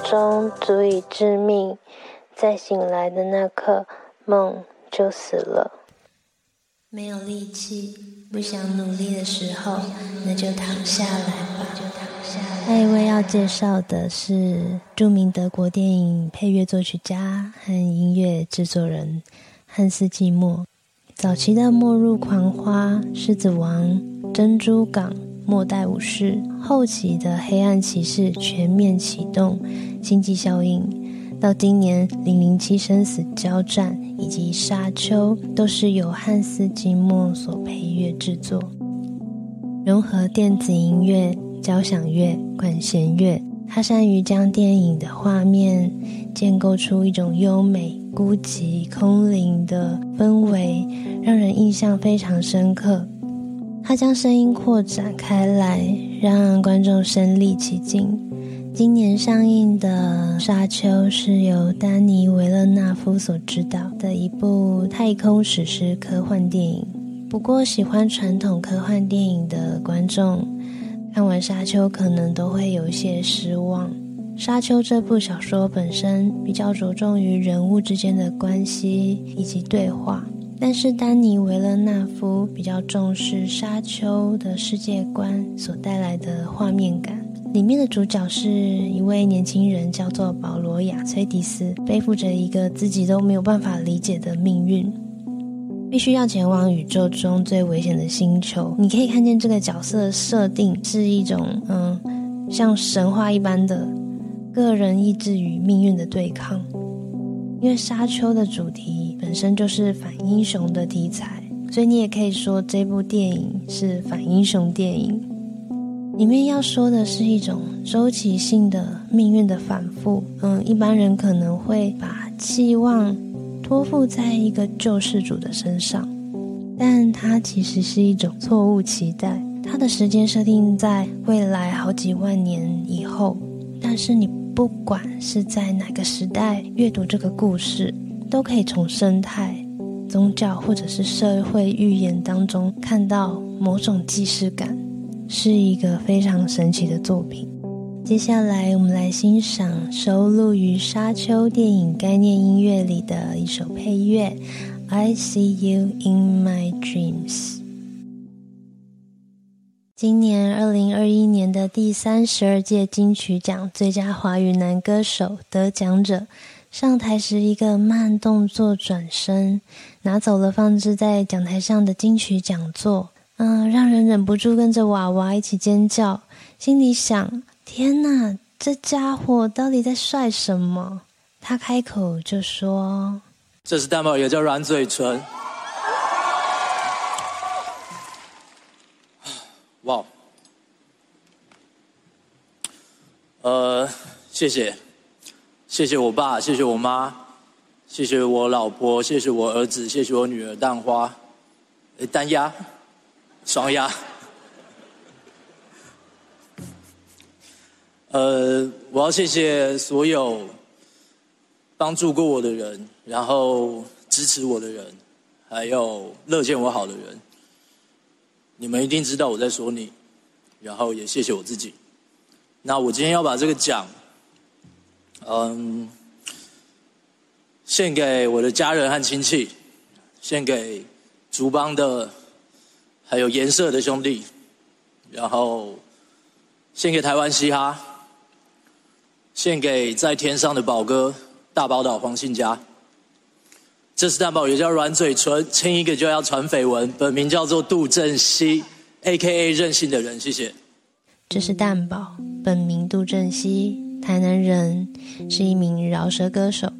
手机闹钟足以致命，在醒来的那刻，梦就死了。没有力气，不想努力的时候，那就躺下来吧。下一位要介绍的是著名德国电影配乐作曲家和音乐制作人汉斯季默。早期的《末日狂花》《狮子王》《珍珠港》。末代武士后期的黑暗骑士全面启动，星际效应到今年零零七生死交战以及沙丘都是由汉斯季默所配乐制作，融合电子音乐、交响乐、管弦乐，他善于将电影的画面建构出一种优美、孤寂、空灵的氛围，让人印象非常深刻。他将声音扩展开来，让观众身临其境。今年上映的《沙丘》是由丹尼·维勒纳夫所执导的一部太空史诗科幻电影。不过，喜欢传统科幻电影的观众看完《沙丘》可能都会有一些失望。《沙丘》这部小说本身比较着重于人物之间的关系以及对话。但是丹尼维勒纳夫比较重视《沙丘》的世界观所带来的画面感。里面的主角是一位年轻人，叫做保罗亚崔迪斯，背负着一个自己都没有办法理解的命运，必须要前往宇宙中最危险的星球。你可以看见这个角色设定是一种，嗯，像神话一般的个人意志与命运的对抗。因为《沙丘》的主题本身就是反英雄的题材，所以你也可以说这部电影是反英雄电影。里面要说的是一种周期性的命运的反复。嗯，一般人可能会把期望托付在一个救世主的身上，但它其实是一种错误期待。它的时间设定在未来好几万年以后，但是你。不管是在哪个时代阅读这个故事，都可以从生态、宗教或者是社会预言当中看到某种既视感，是一个非常神奇的作品。接下来，我们来欣赏收录于《沙丘》电影概念音乐里的一首配乐，《I See You in My Dreams》。今年二零二一年的第三十二届金曲奖最佳华语男歌手得奖者上台时，一个慢动作转身，拿走了放置在讲台上的金曲讲座，嗯，让人忍不住跟着娃娃一起尖叫，心里想：天哪，这家伙到底在帅什么？他开口就说：“这是蛋堡，也叫软嘴唇。”哇，呃，谢谢，谢谢我爸，谢谢我妈，谢谢我老婆，谢谢我儿子，谢谢我女儿蛋花，单压，双压。呃，我要谢谢所有帮助过我的人，然后支持我的人，还有乐见我好的人。你们一定知道我在说你，然后也谢谢我自己。那我今天要把这个奖，嗯，献给我的家人和亲戚，献给竹帮的，还有颜色的兄弟，然后献给台湾嘻哈，献给在天上的宝哥大宝岛黄信佳。这是蛋堡，也叫软嘴唇，亲一个就要传绯闻。本名叫做杜振熙，A.K.A 任性的人。谢谢。这是蛋堡，本名杜振熙，台南人，是一名饶舌歌手，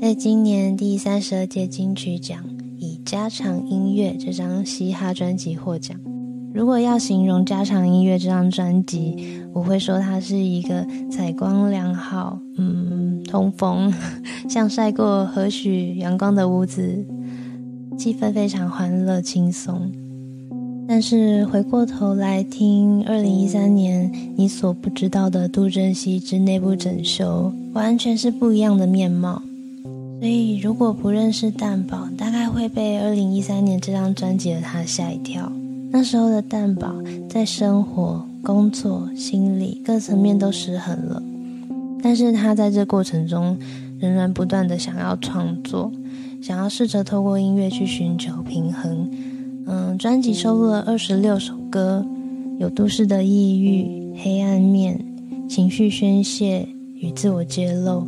在今年第三十二届金曲奖以《家常音乐》这张嘻哈专辑获奖。如果要形容《家常音乐》这张专辑，我会说它是一个采光良好、嗯，通风、像晒过和许阳光的屋子，气氛非常欢乐轻松。但是回过头来听二零一三年你所不知道的杜振熙之内部整修，完全是不一样的面貌。所以如果不认识蛋宝，大概会被二零一三年这张专辑的他吓一跳。那时候的蛋宝在生活、工作、心理各层面都失衡了，但是他在这过程中仍然不断的想要创作，想要试着透过音乐去寻求平衡。嗯，专辑收录了二十六首歌，有都市的抑郁、黑暗面、情绪宣泄与自我揭露。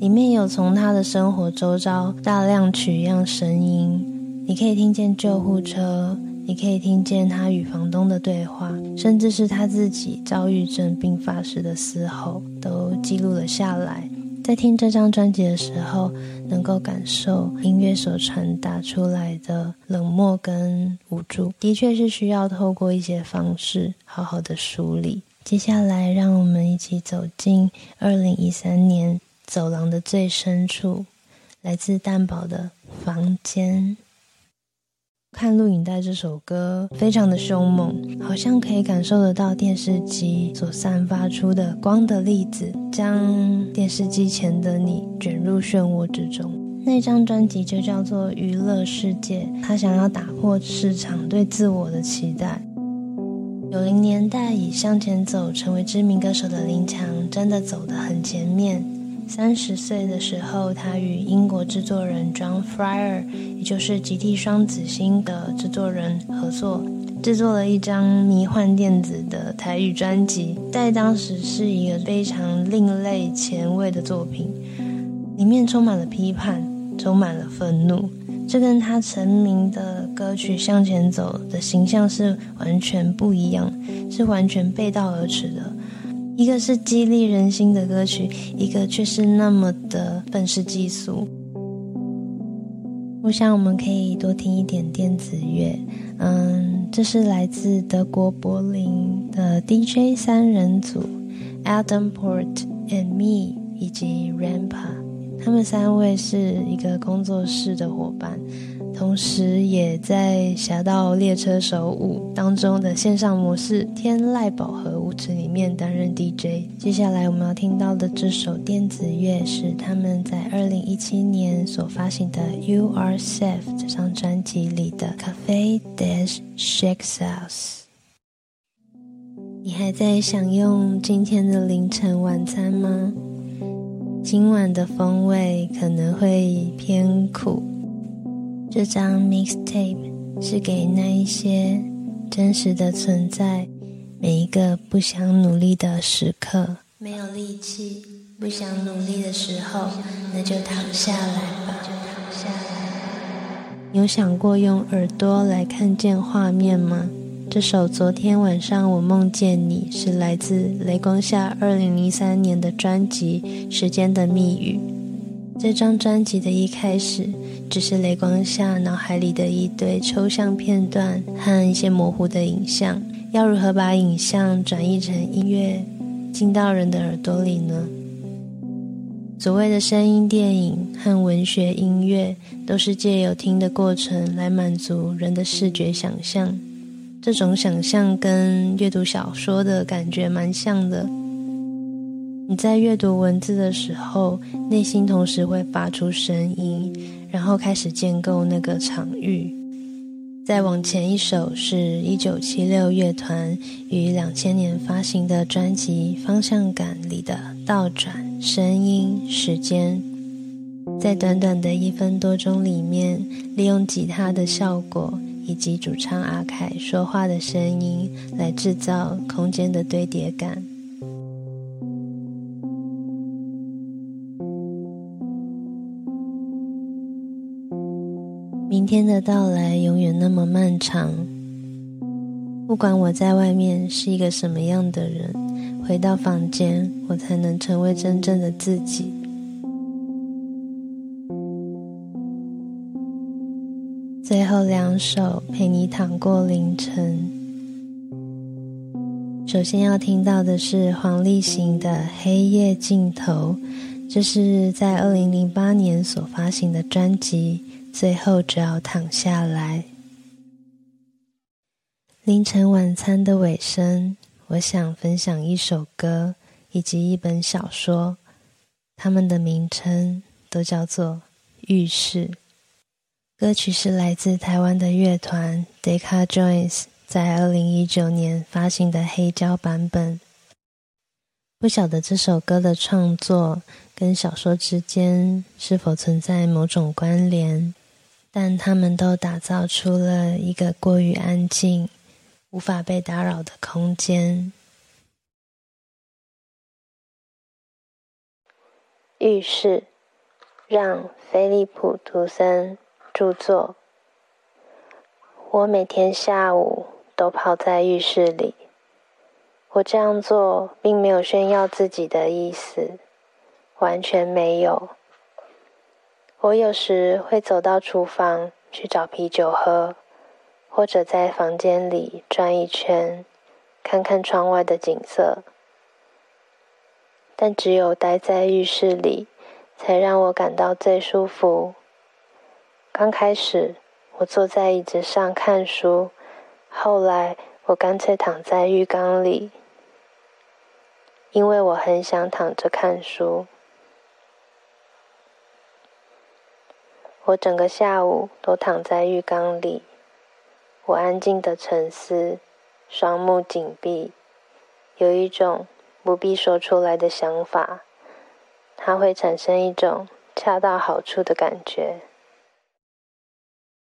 里面有从他的生活周遭大量取样声音，你可以听见救护车。你可以听见他与房东的对话，甚至是他自己躁郁症病发时的嘶吼，都记录了下来。在听这张专辑的时候，能够感受音乐所传达出来的冷漠跟无助，的确是需要透过一些方式好好的梳理。接下来，让我们一起走进二零一三年走廊的最深处，来自蛋堡的房间。看录影带这首歌非常的凶猛，好像可以感受得到电视机所散发出的光的粒子，将电视机前的你卷入漩涡之中。那张专辑就叫做《娱乐世界》，他想要打破市场对自我的期待。九零年代以向前走成为知名歌手的林强，真的走得很前面。三十岁的时候，他与英国制作人 John Fryer，也就是《极地双子星》的制作人合作，制作了一张迷幻电子的台语专辑，在当时是一个非常另类前卫的作品，里面充满了批判，充满了愤怒，这跟他成名的歌曲《向前走》的形象是完全不一样，是完全背道而驰的。一个是激励人心的歌曲，一个却是那么的愤世嫉俗。我想我们可以多听一点电子乐，嗯，这是来自德国柏林的 DJ 三人组 Adam Port and Me 以及 Rampa，他们三位是一个工作室的伙伴。同时，也在《侠盗猎车手五》当中的线上模式“天籁宝盒舞池”里面担任 DJ。接下来我们要听到的这首电子乐是他们在二零一七年所发行的《You Are Safe》这张专辑里的《Cafe Dash Shakes House》。你还在享用今天的凌晨晚餐吗？今晚的风味可能会偏苦。这张 mixtape 是给那一些真实的存在，每一个不想努力的时刻。没有力气，不想努力的时候，那就躺下来吧。就躺下来。有想过用耳朵来看见画面吗？这首昨天晚上我梦见你是来自雷光下二零零三年的专辑《时间的密语》。这张专辑的一开始。只是雷光下脑海里的一堆抽象片段和一些模糊的影像，要如何把影像转译成音乐，进到人的耳朵里呢？所谓的声音电影和文学音乐，都是借由听的过程来满足人的视觉想象。这种想象跟阅读小说的感觉蛮像的。你在阅读文字的时候，内心同时会发出声音。然后开始建构那个场域。再往前一首是一九七六乐团于两千年发行的专辑《方向感》里的倒转声音时间，在短短的一分多钟里面，利用吉他的效果以及主唱阿凯说话的声音来制造空间的堆叠感。天的到来永远那么漫长。不管我在外面是一个什么样的人，回到房间，我才能成为真正的自己。最后两首陪你躺过凌晨。首先要听到的是黄立行的《黑夜尽头》，这是在二零零八年所发行的专辑。最后，只要躺下来。凌晨晚餐的尾声，我想分享一首歌以及一本小说，它们的名称都叫做《浴室》。歌曲是来自台湾的乐团 Decca Joins 在二零一九年发行的黑胶版本。不晓得这首歌的创作跟小说之间是否存在某种关联，但他们都打造出了一个过于安静、无法被打扰的空间。浴室，让菲利普·图森著作。我每天下午都泡在浴室里。我这样做并没有炫耀自己的意思，完全没有。我有时会走到厨房去找啤酒喝，或者在房间里转一圈，看看窗外的景色。但只有待在浴室里，才让我感到最舒服。刚开始，我坐在椅子上看书，后来我干脆躺在浴缸里。因为我很想躺着看书，我整个下午都躺在浴缸里。我安静的沉思，双目紧闭，有一种不必说出来的想法，它会产生一种恰到好处的感觉。